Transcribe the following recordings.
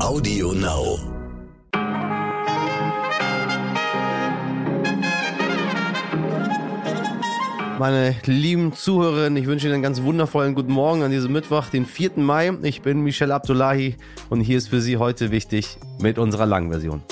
Audio Now. Meine lieben Zuhörerinnen, ich wünsche Ihnen einen ganz wundervollen guten Morgen an diesem Mittwoch, den 4. Mai. Ich bin Michel Abdullahi und hier ist für Sie heute wichtig mit unserer langen Version.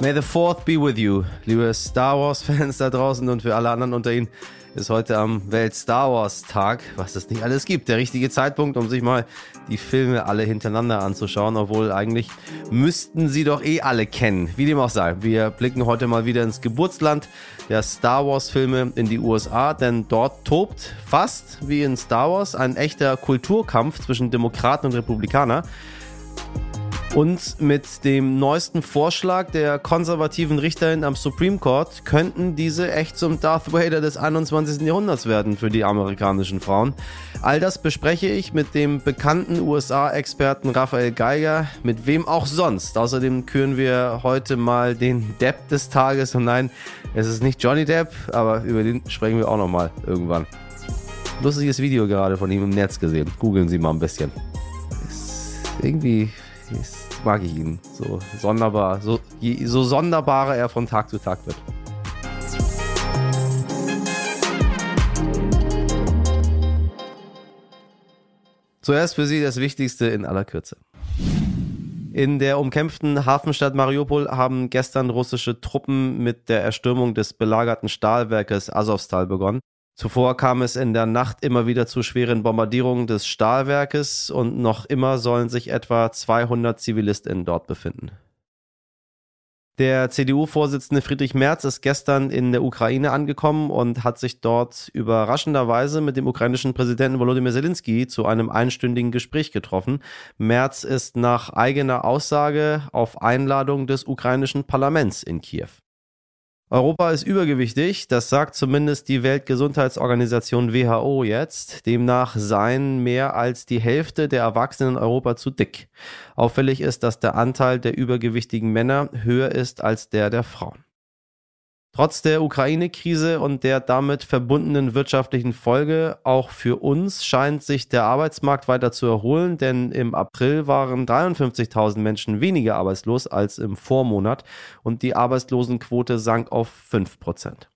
May the Fourth be with you, liebe Star Wars-Fans da draußen und für alle anderen unter Ihnen ist heute am Welt-Star Wars-Tag, was es nicht alles gibt. Der richtige Zeitpunkt, um sich mal die Filme alle hintereinander anzuschauen, obwohl eigentlich müssten sie doch eh alle kennen. Wie dem auch sei. Wir blicken heute mal wieder ins Geburtsland der Star Wars-Filme in die USA, denn dort tobt fast wie in Star Wars ein echter Kulturkampf zwischen Demokraten und Republikaner. Und mit dem neuesten Vorschlag der konservativen Richterin am Supreme Court könnten diese echt zum Darth Vader des 21. Jahrhunderts werden für die amerikanischen Frauen. All das bespreche ich mit dem bekannten USA-Experten Raphael Geiger, mit wem auch sonst. Außerdem küren wir heute mal den Depp des Tages. Und nein, es ist nicht Johnny Depp, aber über den sprechen wir auch nochmal irgendwann. Lustiges Video gerade von ihm im Netz gesehen. Googeln Sie mal ein bisschen. Ist irgendwie ist mag ich ihn. So sonderbar, so, je, so sonderbarer er von Tag zu Tag wird. Zuerst für Sie das Wichtigste in aller Kürze. In der umkämpften Hafenstadt Mariupol haben gestern russische Truppen mit der Erstürmung des belagerten Stahlwerkes Azovstal begonnen. Zuvor kam es in der Nacht immer wieder zu schweren Bombardierungen des Stahlwerkes und noch immer sollen sich etwa 200 ZivilistInnen dort befinden. Der CDU-Vorsitzende Friedrich Merz ist gestern in der Ukraine angekommen und hat sich dort überraschenderweise mit dem ukrainischen Präsidenten Volodymyr Zelensky zu einem einstündigen Gespräch getroffen. Merz ist nach eigener Aussage auf Einladung des ukrainischen Parlaments in Kiew. Europa ist übergewichtig, das sagt zumindest die Weltgesundheitsorganisation WHO jetzt. Demnach seien mehr als die Hälfte der Erwachsenen in Europa zu dick. Auffällig ist, dass der Anteil der übergewichtigen Männer höher ist als der der Frauen. Trotz der Ukraine-Krise und der damit verbundenen wirtschaftlichen Folge auch für uns scheint sich der Arbeitsmarkt weiter zu erholen, denn im April waren 53.000 Menschen weniger arbeitslos als im Vormonat und die Arbeitslosenquote sank auf 5 Prozent.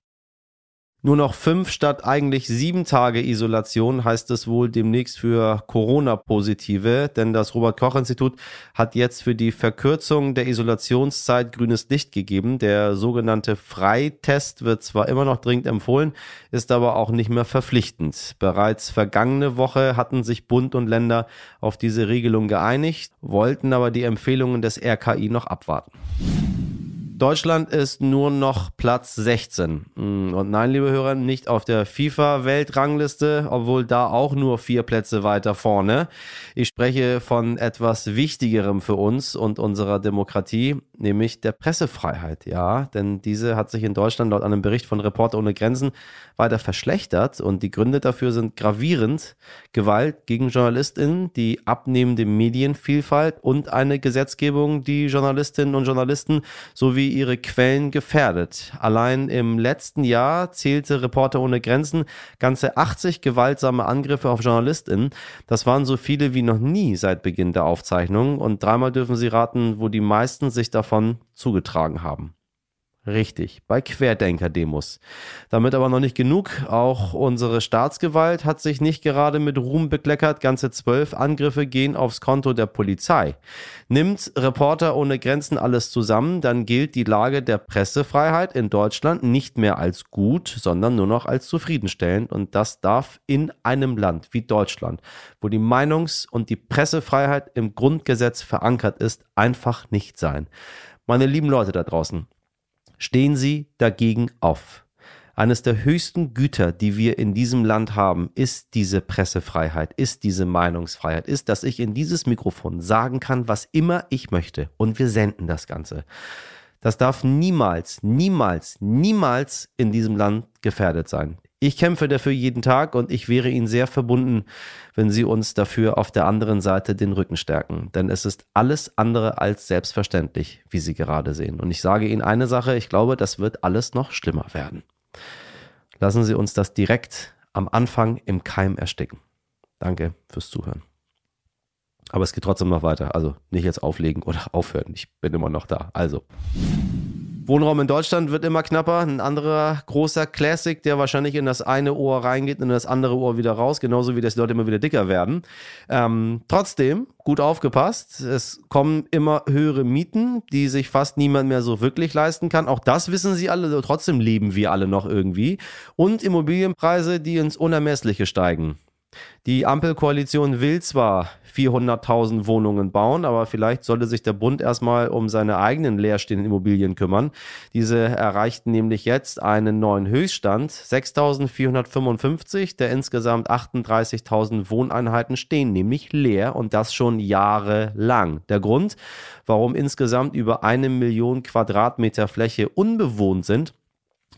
Nur noch fünf statt eigentlich sieben Tage Isolation heißt es wohl demnächst für Corona-Positive, denn das Robert-Koch-Institut hat jetzt für die Verkürzung der Isolationszeit grünes Licht gegeben. Der sogenannte Freitest wird zwar immer noch dringend empfohlen, ist aber auch nicht mehr verpflichtend. Bereits vergangene Woche hatten sich Bund und Länder auf diese Regelung geeinigt, wollten aber die Empfehlungen des RKI noch abwarten. Deutschland ist nur noch Platz 16. Hm, und nein, liebe Hörer, nicht auf der FIFA-Weltrangliste, obwohl da auch nur vier Plätze weiter vorne. Ich spreche von etwas Wichtigerem für uns und unserer Demokratie, nämlich der Pressefreiheit. Ja, denn diese hat sich in Deutschland laut einem Bericht von Reporter ohne Grenzen weiter verschlechtert und die Gründe dafür sind gravierend. Gewalt gegen JournalistInnen, die abnehmende Medienvielfalt und eine Gesetzgebung, die Journalistinnen und Journalisten sowie ihre Quellen gefährdet. Allein im letzten Jahr zählte Reporter ohne Grenzen ganze 80 gewaltsame Angriffe auf JournalistInnen. Das waren so viele wie noch nie seit Beginn der Aufzeichnung und dreimal dürfen Sie raten, wo die meisten sich davon zugetragen haben. Richtig, bei Querdenker-Demos. Damit aber noch nicht genug. Auch unsere Staatsgewalt hat sich nicht gerade mit Ruhm bekleckert. Ganze zwölf Angriffe gehen aufs Konto der Polizei. Nimmt Reporter ohne Grenzen alles zusammen, dann gilt die Lage der Pressefreiheit in Deutschland nicht mehr als gut, sondern nur noch als zufriedenstellend. Und das darf in einem Land wie Deutschland, wo die Meinungs- und die Pressefreiheit im Grundgesetz verankert ist, einfach nicht sein. Meine lieben Leute da draußen, stehen Sie dagegen auf. Eines der höchsten Güter, die wir in diesem Land haben, ist diese Pressefreiheit, ist diese Meinungsfreiheit, ist, dass ich in dieses Mikrofon sagen kann, was immer ich möchte. Und wir senden das Ganze. Das darf niemals, niemals, niemals in diesem Land gefährdet sein. Ich kämpfe dafür jeden Tag und ich wäre Ihnen sehr verbunden, wenn Sie uns dafür auf der anderen Seite den Rücken stärken. Denn es ist alles andere als selbstverständlich, wie Sie gerade sehen. Und ich sage Ihnen eine Sache, ich glaube, das wird alles noch schlimmer werden. Lassen Sie uns das direkt am Anfang im Keim ersticken. Danke fürs Zuhören. Aber es geht trotzdem noch weiter. Also nicht jetzt auflegen oder aufhören. Ich bin immer noch da. Also. Wohnraum in Deutschland wird immer knapper. Ein anderer großer Classic, der wahrscheinlich in das eine Ohr reingeht und in das andere Ohr wieder raus, genauso wie das die Leute immer wieder dicker werden. Ähm, trotzdem, gut aufgepasst, es kommen immer höhere Mieten, die sich fast niemand mehr so wirklich leisten kann. Auch das wissen sie alle, trotzdem leben wir alle noch irgendwie. Und Immobilienpreise, die ins Unermessliche steigen. Die Ampelkoalition will zwar 400.000 Wohnungen bauen, aber vielleicht sollte sich der Bund erstmal um seine eigenen leerstehenden Immobilien kümmern. Diese erreichten nämlich jetzt einen neuen Höchststand. 6.455 der insgesamt 38.000 Wohneinheiten stehen nämlich leer und das schon jahrelang. Der Grund, warum insgesamt über eine Million Quadratmeter Fläche unbewohnt sind,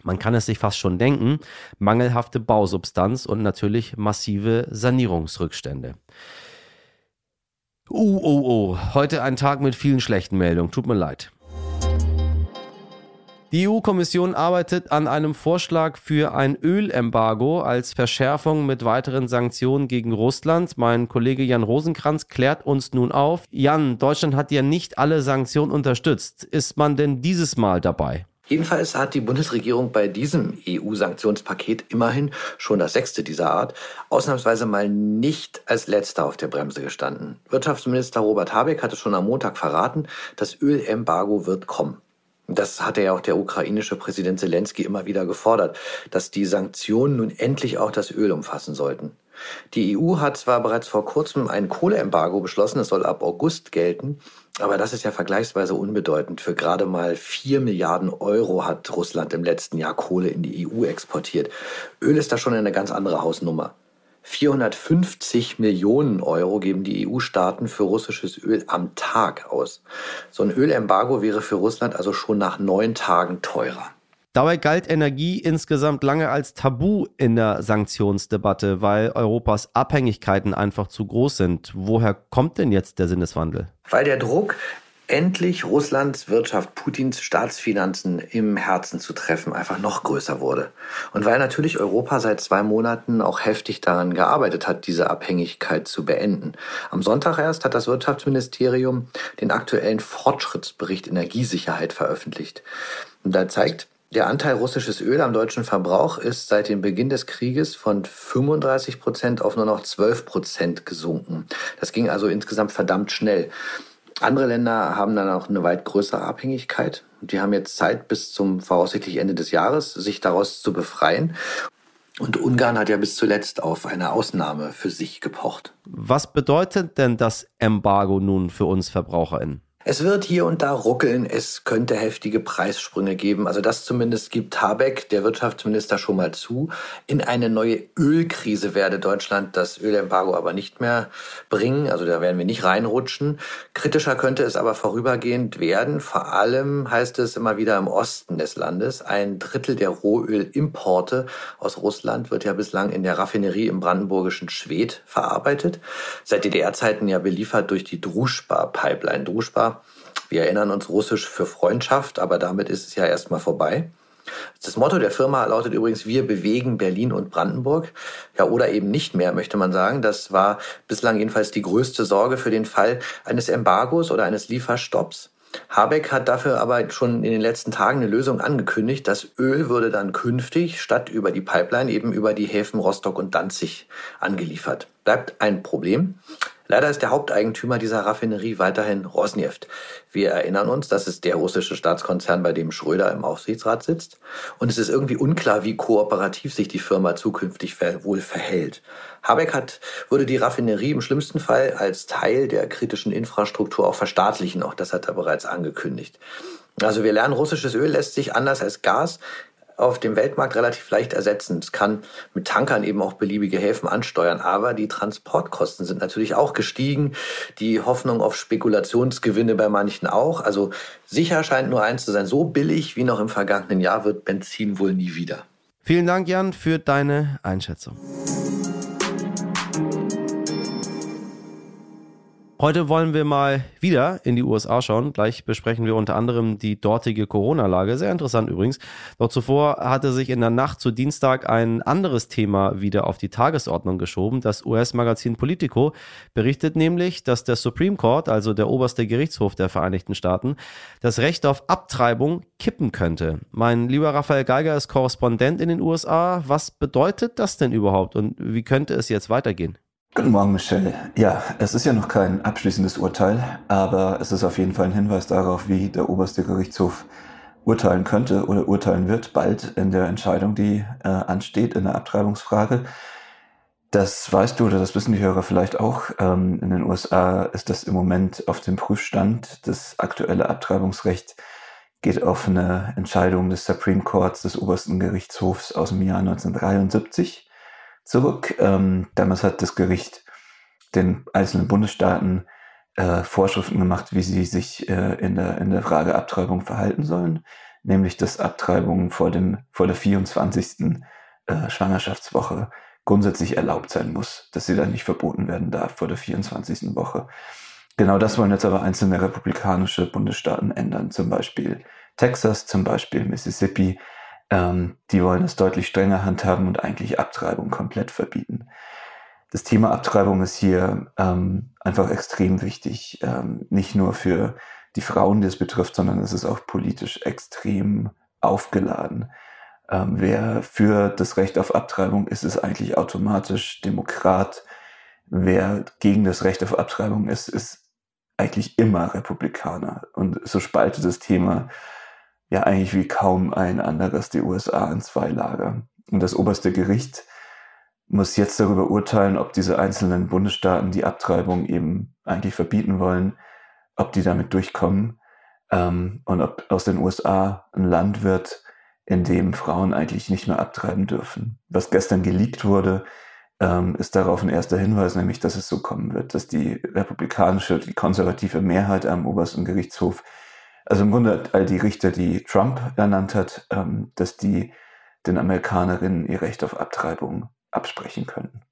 man kann es sich fast schon denken, mangelhafte Bausubstanz und natürlich massive Sanierungsrückstände. Uh, oh, oh, heute ein Tag mit vielen schlechten Meldungen, tut mir leid. Die EU-Kommission arbeitet an einem Vorschlag für ein Ölembargo als Verschärfung mit weiteren Sanktionen gegen Russland. Mein Kollege Jan Rosenkranz klärt uns nun auf. Jan, Deutschland hat ja nicht alle Sanktionen unterstützt. Ist man denn dieses Mal dabei? Jedenfalls hat die Bundesregierung bei diesem EU-Sanktionspaket immerhin schon das sechste dieser Art ausnahmsweise mal nicht als letzter auf der Bremse gestanden. Wirtschaftsminister Robert Habeck hatte schon am Montag verraten, das Ölembargo wird kommen. Das hatte ja auch der ukrainische Präsident Zelensky immer wieder gefordert, dass die Sanktionen nun endlich auch das Öl umfassen sollten. Die EU hat zwar bereits vor kurzem ein Kohleembargo beschlossen, es soll ab August gelten, aber das ist ja vergleichsweise unbedeutend. Für gerade mal vier Milliarden Euro hat Russland im letzten Jahr Kohle in die EU exportiert. Öl ist da schon eine ganz andere Hausnummer. 450 Millionen Euro geben die EU-Staaten für russisches Öl am Tag aus. So ein Ölembargo wäre für Russland also schon nach neun Tagen teurer. Dabei galt Energie insgesamt lange als Tabu in der Sanktionsdebatte, weil Europas Abhängigkeiten einfach zu groß sind. Woher kommt denn jetzt der Sinneswandel? Weil der Druck endlich Russlands Wirtschaft, Putins Staatsfinanzen im Herzen zu treffen, einfach noch größer wurde. Und weil natürlich Europa seit zwei Monaten auch heftig daran gearbeitet hat, diese Abhängigkeit zu beenden. Am Sonntag erst hat das Wirtschaftsministerium den aktuellen Fortschrittsbericht Energiesicherheit veröffentlicht. Und da zeigt, der Anteil russisches Öl am deutschen Verbrauch ist seit dem Beginn des Krieges von 35 Prozent auf nur noch 12 Prozent gesunken. Das ging also insgesamt verdammt schnell. Andere Länder haben dann auch eine weit größere Abhängigkeit. Die haben jetzt Zeit bis zum voraussichtlich Ende des Jahres, sich daraus zu befreien. Und Ungarn hat ja bis zuletzt auf eine Ausnahme für sich gepocht. Was bedeutet denn das Embargo nun für uns VerbraucherInnen? Es wird hier und da ruckeln, es könnte heftige Preissprünge geben. Also das zumindest gibt Habeck, der Wirtschaftsminister, schon mal zu. In eine neue Ölkrise werde Deutschland das Ölembargo aber nicht mehr bringen. Also da werden wir nicht reinrutschen. Kritischer könnte es aber vorübergehend werden. Vor allem heißt es immer wieder im Osten des Landes. Ein Drittel der Rohölimporte aus Russland wird ja bislang in der Raffinerie im brandenburgischen Schwedt verarbeitet. Seit DDR-Zeiten ja beliefert durch die Druschba-Pipeline. Druschba wir erinnern uns russisch für Freundschaft, aber damit ist es ja erstmal vorbei. Das Motto der Firma lautet übrigens, wir bewegen Berlin und Brandenburg. Ja, oder eben nicht mehr, möchte man sagen. Das war bislang jedenfalls die größte Sorge für den Fall eines Embargos oder eines Lieferstopps. Habeck hat dafür aber schon in den letzten Tagen eine Lösung angekündigt. Das Öl würde dann künftig statt über die Pipeline eben über die Häfen Rostock und Danzig angeliefert. Bleibt ein Problem. Leider ist der Haupteigentümer dieser Raffinerie weiterhin Rosneft. Wir erinnern uns, das ist der russische Staatskonzern, bei dem Schröder im Aufsichtsrat sitzt. Und es ist irgendwie unklar, wie kooperativ sich die Firma zukünftig wohl verhält. Habeck hat, würde die Raffinerie im schlimmsten Fall als Teil der kritischen Infrastruktur auch verstaatlichen. Auch das hat er bereits angekündigt. Also wir lernen, russisches Öl lässt sich anders als Gas auf dem Weltmarkt relativ leicht ersetzen. Es kann mit Tankern eben auch beliebige Häfen ansteuern, aber die Transportkosten sind natürlich auch gestiegen. Die Hoffnung auf Spekulationsgewinne bei manchen auch. Also sicher scheint nur eins zu sein, so billig wie noch im vergangenen Jahr wird Benzin wohl nie wieder. Vielen Dank, Jan, für deine Einschätzung. Heute wollen wir mal wieder in die USA schauen. Gleich besprechen wir unter anderem die dortige Corona-Lage. Sehr interessant übrigens. Doch zuvor hatte sich in der Nacht zu Dienstag ein anderes Thema wieder auf die Tagesordnung geschoben. Das US-Magazin Politico berichtet nämlich, dass der Supreme Court, also der oberste Gerichtshof der Vereinigten Staaten, das Recht auf Abtreibung kippen könnte. Mein lieber Raphael Geiger ist Korrespondent in den USA. Was bedeutet das denn überhaupt und wie könnte es jetzt weitergehen? Guten Morgen, Michelle. Ja, es ist ja noch kein abschließendes Urteil, aber es ist auf jeden Fall ein Hinweis darauf, wie der oberste Gerichtshof urteilen könnte oder urteilen wird bald in der Entscheidung, die äh, ansteht in der Abtreibungsfrage. Das weißt du oder das wissen die Hörer vielleicht auch. Ähm, in den USA ist das im Moment auf dem Prüfstand. Das aktuelle Abtreibungsrecht geht auf eine Entscheidung des Supreme Courts des obersten Gerichtshofs aus dem Jahr 1973 zurück. Ähm, damals hat das Gericht den einzelnen Bundesstaaten äh, Vorschriften gemacht, wie sie sich äh, in, der, in der Frage Abtreibung verhalten sollen, nämlich dass Abtreibung vor, dem, vor der 24. Äh, Schwangerschaftswoche grundsätzlich erlaubt sein muss, dass sie dann nicht verboten werden darf vor der 24. Woche. Genau das wollen jetzt aber einzelne republikanische Bundesstaaten ändern, zum Beispiel Texas, zum Beispiel Mississippi, ähm, die wollen es deutlich strenger handhaben und eigentlich Abtreibung komplett verbieten. Das Thema Abtreibung ist hier ähm, einfach extrem wichtig, ähm, nicht nur für die Frauen, die es betrifft, sondern es ist auch politisch extrem aufgeladen. Ähm, wer für das Recht auf Abtreibung ist, ist eigentlich automatisch Demokrat. Wer gegen das Recht auf Abtreibung ist, ist eigentlich immer Republikaner. Und so spaltet das Thema ja eigentlich wie kaum ein anderes die USA in zwei Lager. Und das oberste Gericht muss jetzt darüber urteilen, ob diese einzelnen Bundesstaaten die Abtreibung eben eigentlich verbieten wollen, ob die damit durchkommen ähm, und ob aus den USA ein Land wird, in dem Frauen eigentlich nicht mehr abtreiben dürfen. Was gestern geleakt wurde, ähm, ist darauf ein erster Hinweis, nämlich dass es so kommen wird, dass die republikanische, die konservative Mehrheit am obersten Gerichtshof also im Grunde all die Richter, die Trump ernannt hat, ähm, dass die den Amerikanerinnen ihr Recht auf Abtreibung absprechen können.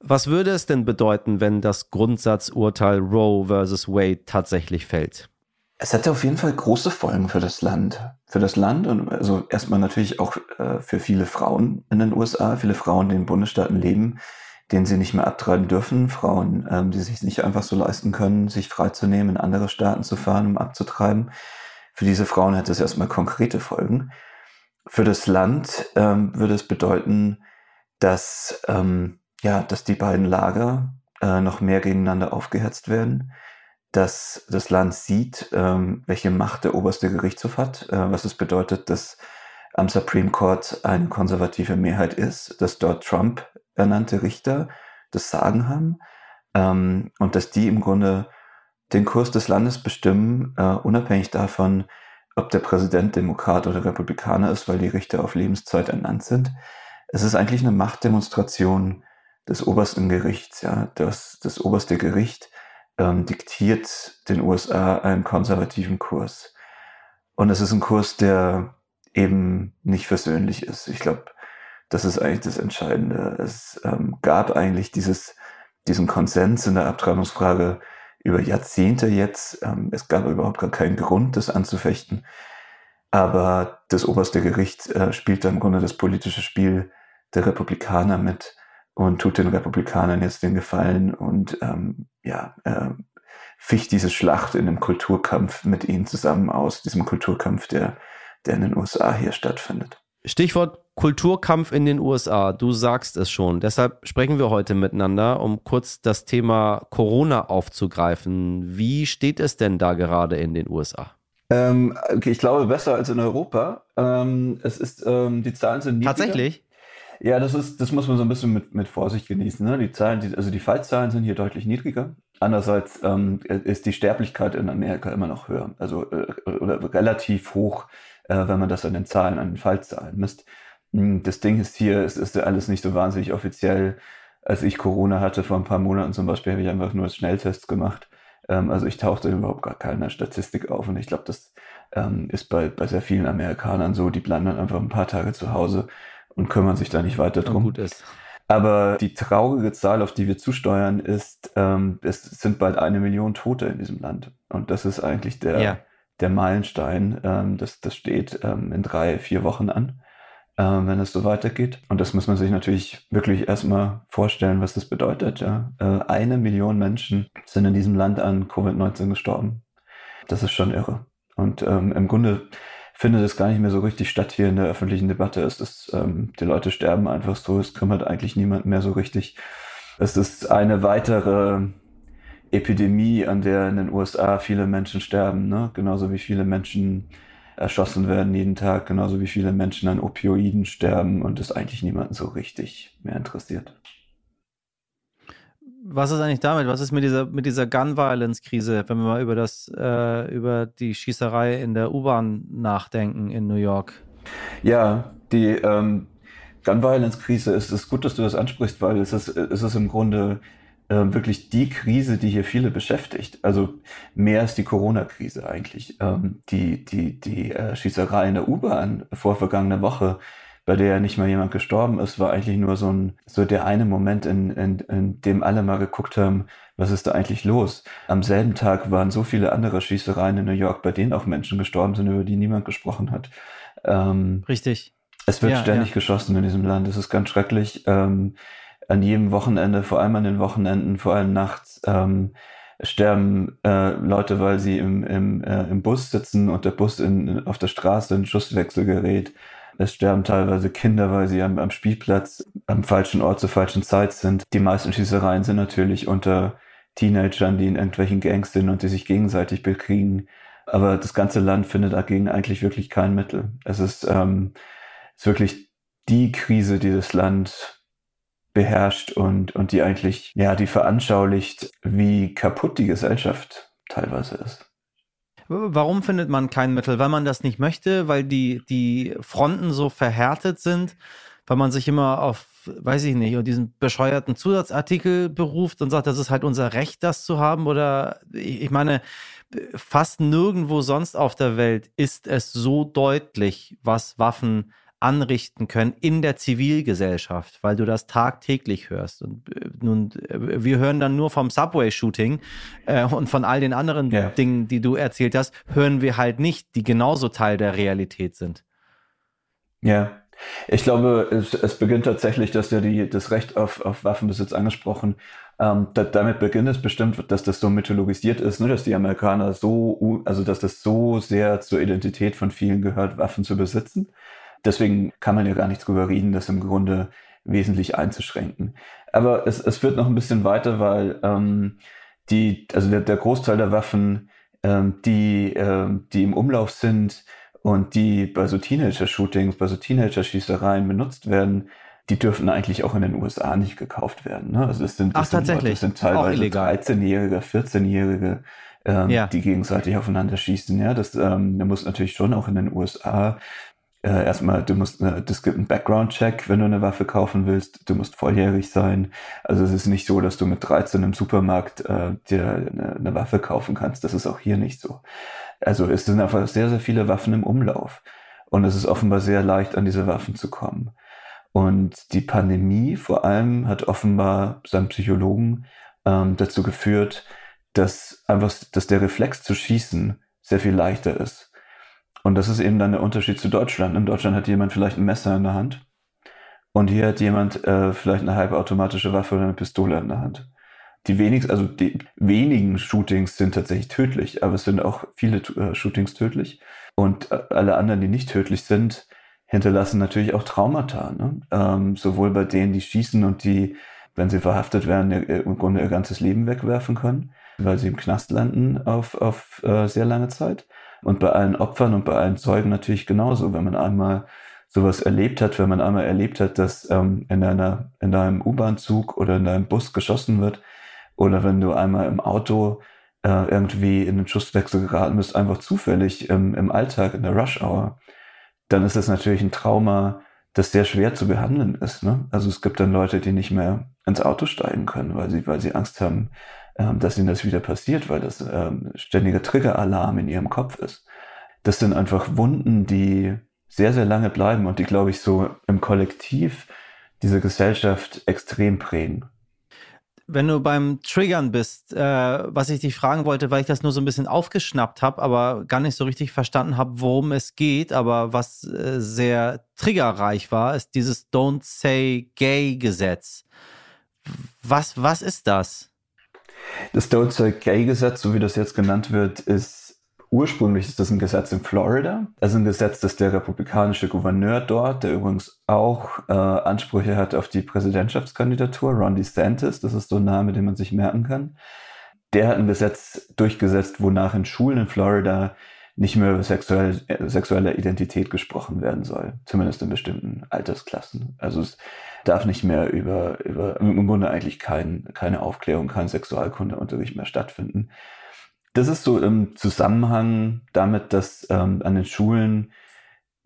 Was würde es denn bedeuten, wenn das Grundsatzurteil Roe versus Wade tatsächlich fällt? Es hätte auf jeden Fall große Folgen für das Land. Für das Land und also erstmal natürlich auch äh, für viele Frauen in den USA, viele Frauen, die in Bundesstaaten leben, den sie nicht mehr abtreiben dürfen. Frauen, ähm, die sich nicht einfach so leisten können, sich freizunehmen, in andere Staaten zu fahren, um abzutreiben. Für diese Frauen hätte es erstmal konkrete Folgen. Für das Land ähm, würde es bedeuten, dass, ähm, ja, dass die beiden Lager äh, noch mehr gegeneinander aufgehetzt werden, dass das Land sieht, ähm, welche Macht der oberste Gerichtshof hat, äh, was es bedeutet, dass am Supreme Court eine konservative Mehrheit ist, dass dort Trump ernannte Richter das Sagen haben ähm, und dass die im Grunde den Kurs des Landes bestimmen, äh, unabhängig davon, ob der Präsident Demokrat oder Republikaner ist, weil die Richter auf Lebenszeit ernannt sind. Es ist eigentlich eine Machtdemonstration des obersten Gerichts. Ja, das, das oberste Gericht ähm, diktiert den USA einen konservativen Kurs. Und es ist ein Kurs, der eben nicht versöhnlich ist. Ich glaube, das ist eigentlich das Entscheidende. Es ähm, gab eigentlich dieses, diesen Konsens in der Abtreibungsfrage über Jahrzehnte jetzt. Ähm, es gab überhaupt gar keinen Grund, das anzufechten. Aber das oberste Gericht äh, spielt dann im Grunde das politische Spiel der Republikaner mit und tut den Republikanern jetzt den Gefallen und ähm, ja, äh, ficht diese Schlacht in dem Kulturkampf mit ihnen zusammen aus, diesem Kulturkampf, der, der in den USA hier stattfindet. Stichwort Kulturkampf in den USA. Du sagst es schon. Deshalb sprechen wir heute miteinander, um kurz das Thema Corona aufzugreifen. Wie steht es denn da gerade in den USA? Ähm, ich glaube besser als in Europa. Ähm, es ist, ähm, die Zahlen sind niedriger. Tatsächlich? Ja, das ist, das muss man so ein bisschen mit, mit Vorsicht genießen. Ne? Die Zahlen, die, also die Fallzahlen sind hier deutlich niedriger. Andererseits ähm, ist die Sterblichkeit in Amerika immer noch höher, also äh, oder relativ hoch äh, wenn man das an den Zahlen, an den Fallzahlen misst. Hm, das Ding ist hier, es ist alles nicht so wahnsinnig offiziell. Als ich Corona hatte vor ein paar Monaten zum Beispiel, habe ich einfach nur Schnelltests gemacht. Ähm, also ich tauchte überhaupt gar keine Statistik auf und ich glaube, das ähm, ist bei, bei sehr vielen Amerikanern so. Die bleiben dann einfach ein paar Tage zu Hause und kümmern sich da nicht weiter drum. Gut ist. Aber die traurige Zahl, auf die wir zusteuern, ist, ähm, es sind bald eine Million Tote in diesem Land. Und das ist eigentlich der, ja. Der Meilenstein. Ähm, das, das steht ähm, in drei, vier Wochen an, ähm, wenn es so weitergeht. Und das muss man sich natürlich wirklich erstmal vorstellen, was das bedeutet. Ja? Äh, eine Million Menschen sind in diesem Land an Covid-19 gestorben. Das ist schon irre. Und ähm, im Grunde findet es gar nicht mehr so richtig statt hier in der öffentlichen Debatte. Es ist, ähm, die Leute sterben einfach so, es kümmert eigentlich niemand mehr so richtig. Es ist eine weitere Epidemie, an der in den USA viele Menschen sterben, ne? genauso wie viele Menschen erschossen werden jeden Tag, genauso wie viele Menschen an Opioiden sterben und es eigentlich niemanden so richtig mehr interessiert was ist eigentlich damit? Was ist mit dieser, mit dieser Gun-Violence-Krise, wenn wir mal über das, äh, über die Schießerei in der U-Bahn nachdenken in New York? Ja, die ähm, Gun-Violence-Krise ist es gut, dass du das ansprichst, weil es ist, es ist im Grunde wirklich die Krise, die hier viele beschäftigt. Also mehr als die Corona-Krise eigentlich. Ähm, die die, die äh, Schießerei in der U-Bahn vor vergangener Woche bei der ja nicht mal jemand gestorben ist, war eigentlich nur so ein, so der eine Moment, in, in, in dem alle mal geguckt haben, was ist da eigentlich los? Am selben Tag waren so viele andere Schießereien in New York, bei denen auch Menschen gestorben sind, über die niemand gesprochen hat. Ähm, Richtig. Es wird ja, ständig ja. geschossen in diesem Land. Es ist ganz schrecklich. Ähm, an jedem Wochenende, vor allem an den Wochenenden, vor allem nachts, ähm, sterben äh, Leute, weil sie im, im, äh, im Bus sitzen und der Bus in, auf der Straße in Schusswechsel gerät. Es sterben teilweise Kinder, weil sie am, am Spielplatz am falschen Ort zur falschen Zeit sind. Die meisten Schießereien sind natürlich unter Teenagern, die in irgendwelchen Gangs sind und die sich gegenseitig bekriegen. Aber das ganze Land findet dagegen eigentlich wirklich kein Mittel. Es ist, ähm, es ist wirklich die Krise, die das Land beherrscht und, und die eigentlich, ja, die veranschaulicht, wie kaputt die Gesellschaft teilweise ist. Warum findet man kein Mittel? Weil man das nicht möchte, weil die, die Fronten so verhärtet sind, weil man sich immer auf, weiß ich nicht, diesen bescheuerten Zusatzartikel beruft und sagt, das ist halt unser Recht, das zu haben. Oder ich meine, fast nirgendwo sonst auf der Welt ist es so deutlich, was Waffen anrichten können in der Zivilgesellschaft, weil du das tagtäglich hörst. Und äh, nun, äh, wir hören dann nur vom Subway-Shooting äh, und von all den anderen ja. Dingen, die du erzählt hast, hören wir halt nicht, die genauso Teil der Realität sind. Ja, ich glaube, es, es beginnt tatsächlich, dass ja die, das Recht auf, auf Waffenbesitz angesprochen, ähm, da, damit beginnt es bestimmt, dass das so mythologisiert ist, ne, dass die Amerikaner so, also dass das so sehr zur Identität von vielen gehört, Waffen zu besitzen. Deswegen kann man ja gar nicht drüber reden, das im Grunde wesentlich einzuschränken. Aber es, es wird noch ein bisschen weiter, weil ähm, die, also der, der Großteil der Waffen, ähm, die, ähm, die im Umlauf sind und die bei so Teenager-Shootings, bei so Teenager-Schießereien benutzt werden, die dürfen eigentlich auch in den USA nicht gekauft werden. Ne? Also das sind, das Ach, sind, das sind teilweise 13-Jährige, 14-Jährige, ähm, ja. die gegenseitig aufeinander schießen. Ja, das, ähm, muss natürlich schon auch in den USA äh, erstmal, du musst, äh, das gibt einen Background-Check, wenn du eine Waffe kaufen willst. Du musst volljährig sein. Also es ist nicht so, dass du mit 13 im Supermarkt äh, dir eine, eine Waffe kaufen kannst. Das ist auch hier nicht so. Also es sind einfach sehr, sehr viele Waffen im Umlauf. Und es ist offenbar sehr leicht, an diese Waffen zu kommen. Und die Pandemie vor allem hat offenbar seinem Psychologen ähm, dazu geführt, dass einfach, dass der Reflex zu schießen sehr viel leichter ist. Und das ist eben dann der Unterschied zu Deutschland. In Deutschland hat jemand vielleicht ein Messer in der Hand und hier hat jemand äh, vielleicht eine halbautomatische Waffe oder eine Pistole in der Hand. Die wenigsten, also die wenigen Shootings sind tatsächlich tödlich, aber es sind auch viele äh, Shootings tödlich. Und äh, alle anderen, die nicht tödlich sind, hinterlassen natürlich auch Traumata. Ne? Ähm, sowohl bei denen, die schießen und die, wenn sie verhaftet werden, im Grunde ihr ganzes Leben wegwerfen können, weil sie im Knast landen auf, auf äh, sehr lange Zeit und bei allen Opfern und bei allen Zeugen natürlich genauso. Wenn man einmal sowas erlebt hat, wenn man einmal erlebt hat, dass ähm, in, einer, in einem U-Bahn-Zug oder in einem Bus geschossen wird, oder wenn du einmal im Auto äh, irgendwie in den Schusswechsel geraten bist, einfach zufällig im, im Alltag, in der Rush-Hour, dann ist das natürlich ein Trauma, das sehr schwer zu behandeln ist. Ne? Also es gibt dann Leute, die nicht mehr ins Auto steigen können, weil sie, weil sie Angst haben, ähm, dass ihnen das wieder passiert, weil das ähm, ständiger Triggeralarm in ihrem Kopf ist. Das sind einfach Wunden, die sehr, sehr lange bleiben und die, glaube ich, so im Kollektiv diese Gesellschaft extrem prägen wenn du beim Triggern bist, äh, was ich dich fragen wollte, weil ich das nur so ein bisschen aufgeschnappt habe, aber gar nicht so richtig verstanden habe, worum es geht, aber was äh, sehr triggerreich war, ist dieses Don't Say Gay Gesetz. Was, was ist das? Das Don't Say Gay Gesetz, so wie das jetzt genannt wird, ist Ursprünglich ist das ein Gesetz in Florida. Also ein Gesetz, das der republikanische Gouverneur dort, der übrigens auch äh, Ansprüche hat auf die Präsidentschaftskandidatur, Ron DeSantis, das ist so ein Name, den man sich merken kann. Der hat ein Gesetz durchgesetzt, wonach in Schulen in Florida nicht mehr über sexuelle, äh, sexuelle Identität gesprochen werden soll, zumindest in bestimmten Altersklassen. Also es darf nicht mehr über, über im Grunde eigentlich kein, keine Aufklärung, kein Sexualkundeunterricht mehr stattfinden. Das ist so im Zusammenhang damit, dass ähm, an den Schulen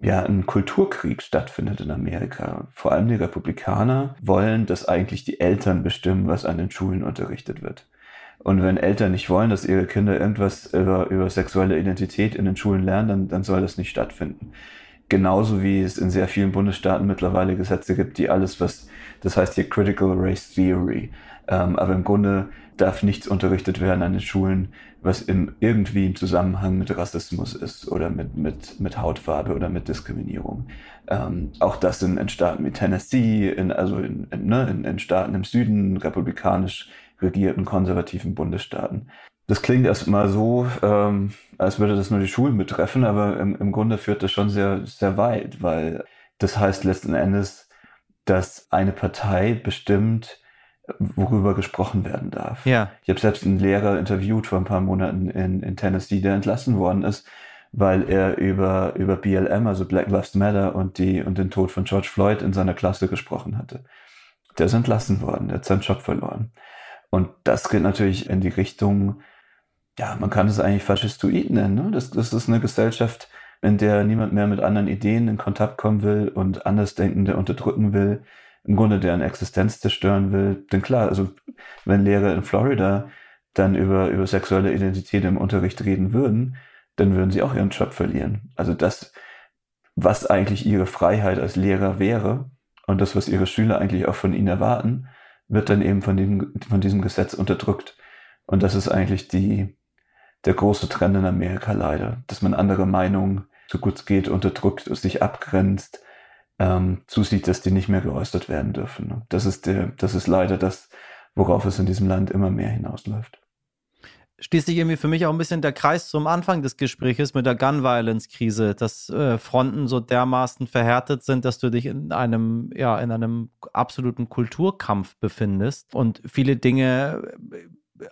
ja ein Kulturkrieg stattfindet in Amerika. Vor allem die Republikaner wollen, dass eigentlich die Eltern bestimmen, was an den Schulen unterrichtet wird. Und wenn Eltern nicht wollen, dass ihre Kinder irgendwas über, über sexuelle Identität in den Schulen lernen, dann, dann soll das nicht stattfinden. Genauso wie es in sehr vielen Bundesstaaten mittlerweile Gesetze gibt, die alles, was, das heißt hier Critical Race Theory. Ähm, aber im Grunde darf nichts unterrichtet werden an den Schulen, was im, irgendwie im Zusammenhang mit Rassismus ist oder mit, mit, mit Hautfarbe oder mit Diskriminierung. Ähm, auch das in, in, Staaten wie Tennessee, in, also in, in, ne, in, in Staaten im Süden, republikanisch regierten konservativen Bundesstaaten. Das klingt erstmal so, ähm, als würde das nur die Schulen betreffen, aber im, im Grunde führt das schon sehr, sehr weit, weil das heißt letzten Endes, dass eine Partei bestimmt, worüber gesprochen werden darf. Ja. Ich habe selbst einen Lehrer interviewt vor ein paar Monaten in, in Tennessee, der entlassen worden ist, weil er über, über BLM, also Black Lives Matter und, die, und den Tod von George Floyd in seiner Klasse gesprochen hatte. Der ist entlassen worden, der hat seinen Job verloren. Und das geht natürlich in die Richtung, ja, man kann es eigentlich Faschistoid nennen. Ne? Das, das ist eine Gesellschaft, in der niemand mehr mit anderen Ideen in Kontakt kommen will und Andersdenkende unterdrücken will im Grunde deren Existenz zerstören will. Denn klar, also wenn Lehrer in Florida dann über, über sexuelle Identität im Unterricht reden würden, dann würden sie auch ihren Job verlieren. Also das, was eigentlich ihre Freiheit als Lehrer wäre und das, was ihre Schüler eigentlich auch von ihnen erwarten, wird dann eben von, dem, von diesem Gesetz unterdrückt. Und das ist eigentlich die, der große Trend in Amerika leider, dass man andere Meinungen, so gut es geht, unterdrückt, sich abgrenzt, ähm, zusieht, dass die nicht mehr geäußert werden dürfen. Das ist, der, das ist leider das, worauf es in diesem Land immer mehr hinausläuft. Schließt sich irgendwie für mich auch ein bisschen der Kreis zum Anfang des Gespräches mit der Gun-Violence-Krise, dass äh, Fronten so dermaßen verhärtet sind, dass du dich in einem, ja, in einem absoluten Kulturkampf befindest und viele Dinge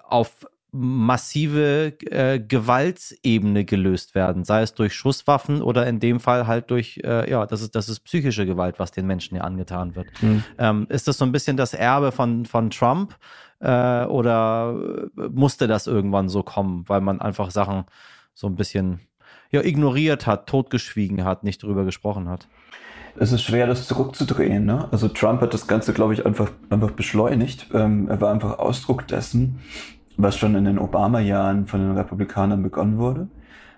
auf massive äh, Gewaltsebene gelöst werden, sei es durch Schusswaffen oder in dem Fall halt durch, äh, ja, das ist, das ist psychische Gewalt, was den Menschen ja angetan wird. Mhm. Ähm, ist das so ein bisschen das Erbe von, von Trump äh, oder musste das irgendwann so kommen, weil man einfach Sachen so ein bisschen ja, ignoriert hat, totgeschwiegen hat, nicht drüber gesprochen hat? es ist schwer, das zurückzudrehen. Ne? Also Trump hat das Ganze, glaube ich, einfach, einfach beschleunigt. Ähm, er war einfach Ausdruck dessen, was schon in den Obama-Jahren von den Republikanern begonnen wurde.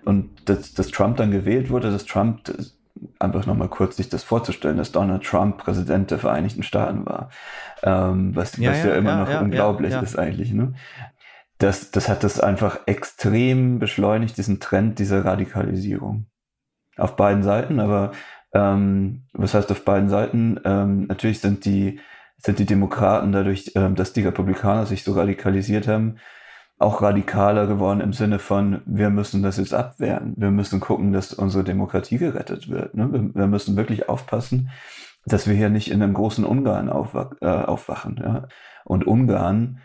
Und dass, dass Trump dann gewählt wurde, dass Trump, einfach nochmal kurz sich das vorzustellen, dass Donald Trump Präsident der Vereinigten Staaten war. Ähm, was ja, was ja, ja immer ja, noch unglaublich ist eigentlich. Ne? Das, das hat das einfach extrem beschleunigt, diesen Trend dieser Radikalisierung. Auf beiden Seiten, aber ähm, was heißt auf beiden Seiten? Ähm, natürlich sind die sind die Demokraten dadurch, ähm, dass die Republikaner sich so radikalisiert haben, auch radikaler geworden im Sinne von, wir müssen das jetzt abwehren. Wir müssen gucken, dass unsere Demokratie gerettet wird. Ne? Wir, müssen wirklich aufpassen, dass wir hier nicht in einem großen Ungarn aufwach, äh, aufwachen. Ja? Und Ungarn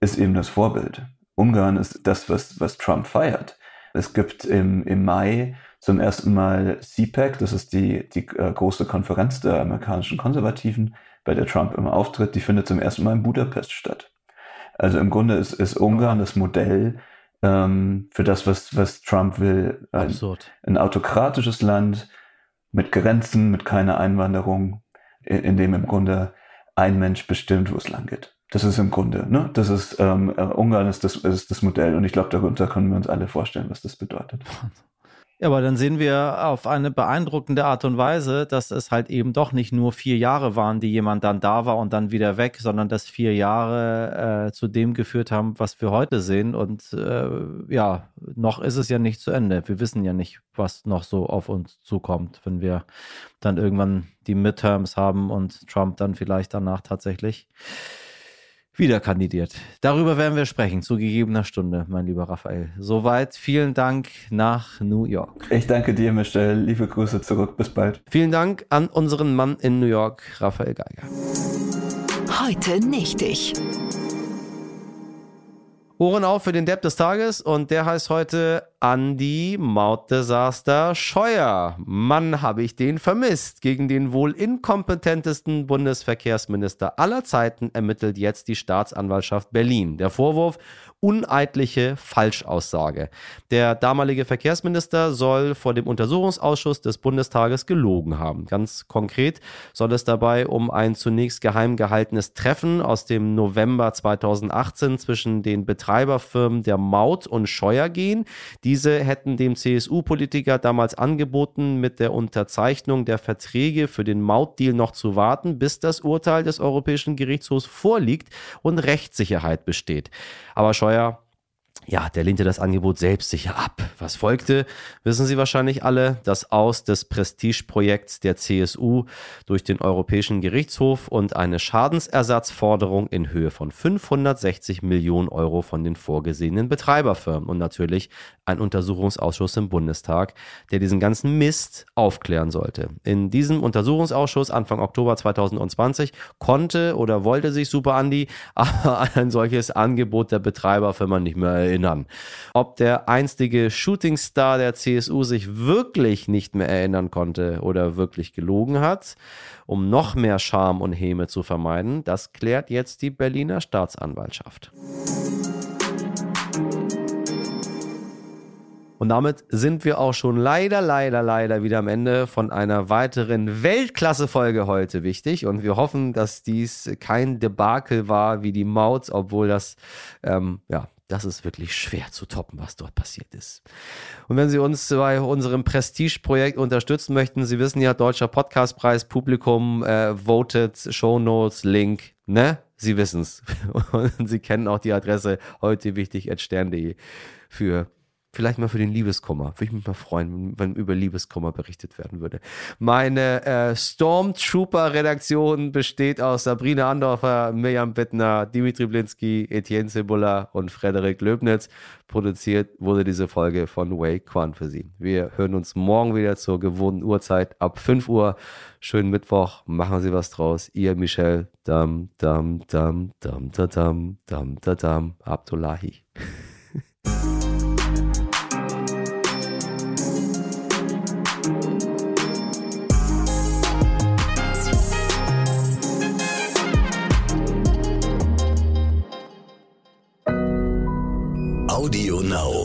ist eben das Vorbild. Ungarn ist das, was, was Trump feiert. Es gibt im, im Mai zum ersten Mal CPAC, das ist die, die äh, große Konferenz der amerikanischen Konservativen, bei der Trump immer auftritt, die findet zum ersten Mal in Budapest statt. Also im Grunde ist, ist Ungarn das Modell ähm, für das, was, was Trump will. Ein, Absurd. ein autokratisches Land mit Grenzen, mit keiner Einwanderung, in, in, dem im Grunde ein Mensch bestimmt, wo es lang geht. Das ist im Grunde, ne? Das ist ähm, äh, Ungarn ist das, ist das Modell und ich glaube, darunter können wir uns alle vorstellen, was das bedeutet. Ja, aber dann sehen wir auf eine beeindruckende Art und Weise, dass es halt eben doch nicht nur vier Jahre waren, die jemand dann da war und dann wieder weg, sondern dass vier Jahre äh, zu dem geführt haben, was wir heute sehen. Und äh, ja, noch ist es ja nicht zu Ende. Wir wissen ja nicht, was noch so auf uns zukommt, wenn wir dann irgendwann die Midterms haben und Trump dann vielleicht danach tatsächlich wieder kandidiert. Darüber werden wir sprechen, zu gegebener Stunde, mein lieber Raphael. Soweit, vielen Dank nach New York. Ich danke dir, Michelle. Liebe Grüße zurück. Bis bald. Vielen Dank an unseren Mann in New York, Raphael Geiger. Heute nicht ich. Ohren auf für den Depp des Tages und der heißt heute Andy Mautdesaster Scheuer. Mann, habe ich den vermisst. Gegen den wohl inkompetentesten Bundesverkehrsminister aller Zeiten ermittelt jetzt die Staatsanwaltschaft Berlin. Der Vorwurf uneidliche Falschaussage. Der damalige Verkehrsminister soll vor dem Untersuchungsausschuss des Bundestages gelogen haben. Ganz konkret soll es dabei um ein zunächst geheim gehaltenes Treffen aus dem November 2018 zwischen den Betreiberfirmen der Maut und Scheuer gehen. Diese hätten dem CSU-Politiker damals angeboten, mit der Unterzeichnung der Verträge für den Mautdeal noch zu warten, bis das Urteil des Europäischen Gerichtshofs vorliegt und Rechtssicherheit besteht. Aber Scheuer ja, der lehnte das Angebot selbstsicher ab. Was folgte, wissen Sie wahrscheinlich alle, das Aus des Prestigeprojekts der CSU durch den Europäischen Gerichtshof und eine Schadensersatzforderung in Höhe von 560 Millionen Euro von den vorgesehenen Betreiberfirmen und natürlich ein Untersuchungsausschuss im Bundestag, der diesen ganzen Mist aufklären sollte. In diesem Untersuchungsausschuss Anfang Oktober 2020 konnte oder wollte sich Super Andi aber an ein solches Angebot der Betreiberfirma nicht mehr erinnern. Ob der einstige Shootingstar der CSU sich wirklich nicht mehr erinnern konnte oder wirklich gelogen hat, um noch mehr Scham und Häme zu vermeiden, das klärt jetzt die Berliner Staatsanwaltschaft. Und damit sind wir auch schon leider, leider, leider wieder am Ende von einer weiteren Weltklasse-Folge heute wichtig. Und wir hoffen, dass dies kein Debakel war wie die Maut, obwohl das ähm, ja das ist wirklich schwer zu toppen, was dort passiert ist. Und wenn Sie uns bei unserem Prestige-Projekt unterstützen möchten, Sie wissen ja, Deutscher Podcastpreis, Publikum, äh, Voted, Shownotes, Link, ne? Sie wissen es. Und Sie kennen auch die Adresse heute wichtig stern.de für Vielleicht mal für den Liebeskummer. Würde ich mich mal freuen, wenn über Liebeskummer berichtet werden würde. Meine äh, Stormtrooper-Redaktion besteht aus Sabrina Andorfer, Mirjam Bittner, Dimitri Blinski, Etienne Cebula und Frederik Löbnitz. Produziert wurde diese Folge von Wei Kwan für Sie. Wir hören uns morgen wieder zur gewohnten Uhrzeit ab 5 Uhr. Schönen Mittwoch. Machen Sie was draus. Ihr Michel. Dam, dam, dam, dam, dam, dam, dam, dam, Abdullahi. Audio Now.